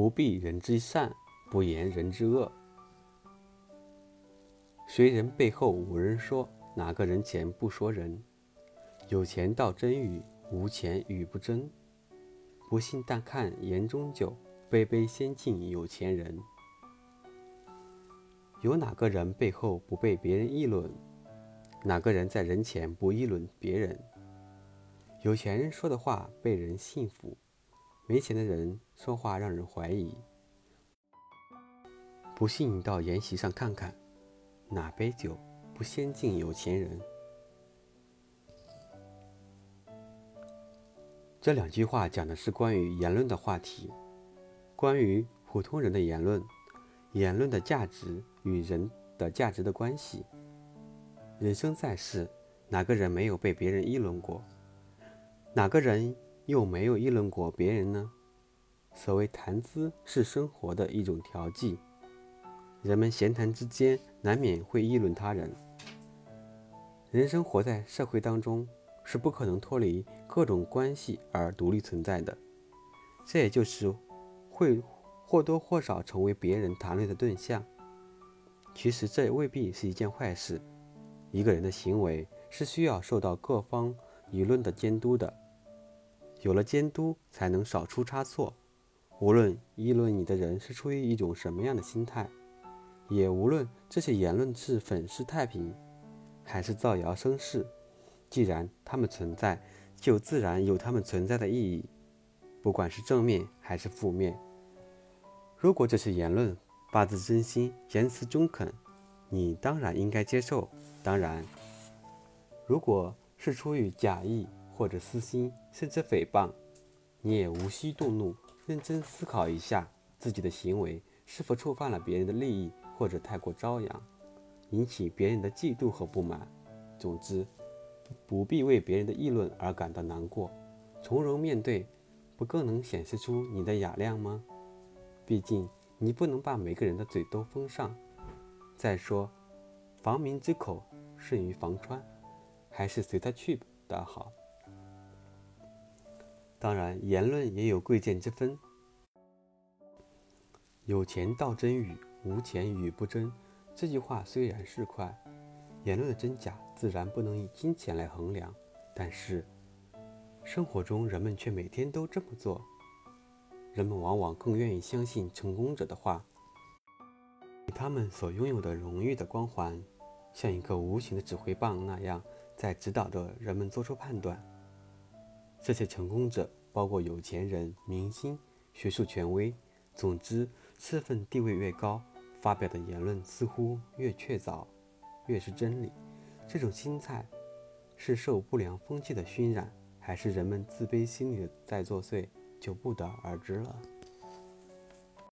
不必人之善，不言人之恶。谁人背后无人说，哪个人前不说人？有钱道真语，无钱语不真。不信但看言中酒，杯杯先敬有钱人。有哪个人背后不被别人议论？哪个人在人前不议论别人？有钱人说的话被人信服，没钱的人说话让人怀疑。不信到筵席上看看，哪杯酒不先敬有钱人？这两句话讲的是关于言论的话题，关于普通人的言论，言论的价值与人的价值的关系。人生在世，哪个人没有被别人议论过？哪个人又没有议论过别人呢？所谓谈资是生活的一种调剂，人们闲谈之间难免会议论他人。人生活在社会当中。是不可能脱离各种关系而独立存在的，这也就是会或多或少成为别人谈论的对象。其实这未必是一件坏事。一个人的行为是需要受到各方舆论的监督的，有了监督，才能少出差错。无论议论你的人是出于一种什么样的心态，也无论这些言论是粉饰太平，还是造谣生事。既然他们存在，就自然有他们存在的意义，不管是正面还是负面。如果这些言论发自真心，言辞中肯，你当然应该接受。当然，如果是出于假意或者私心，甚至诽谤，你也无需动怒，认真思考一下自己的行为是否触犯了别人的利益，或者太过张扬，引起别人的嫉妒和不满。总之。不必为别人的议论而感到难过，从容面对，不更能显示出你的雅量吗？毕竟你不能把每个人的嘴都封上。再说，防民之口甚于防川，还是随他去的好。当然，言论也有贵贱之分。有钱道真语，无钱语不真。这句话虽然是快，言论的真假。自然不能以金钱来衡量，但是生活中人们却每天都这么做。人们往往更愿意相信成功者的话，他们所拥有的荣誉的光环，像一个无形的指挥棒那样，在指导着人们做出判断。这些成功者包括有钱人、明星、学术权威，总之，身份地位越高，发表的言论似乎越确凿，越是真理。这种心态是受不良风气的熏染，还是人们自卑心理在作祟，就不得而知了。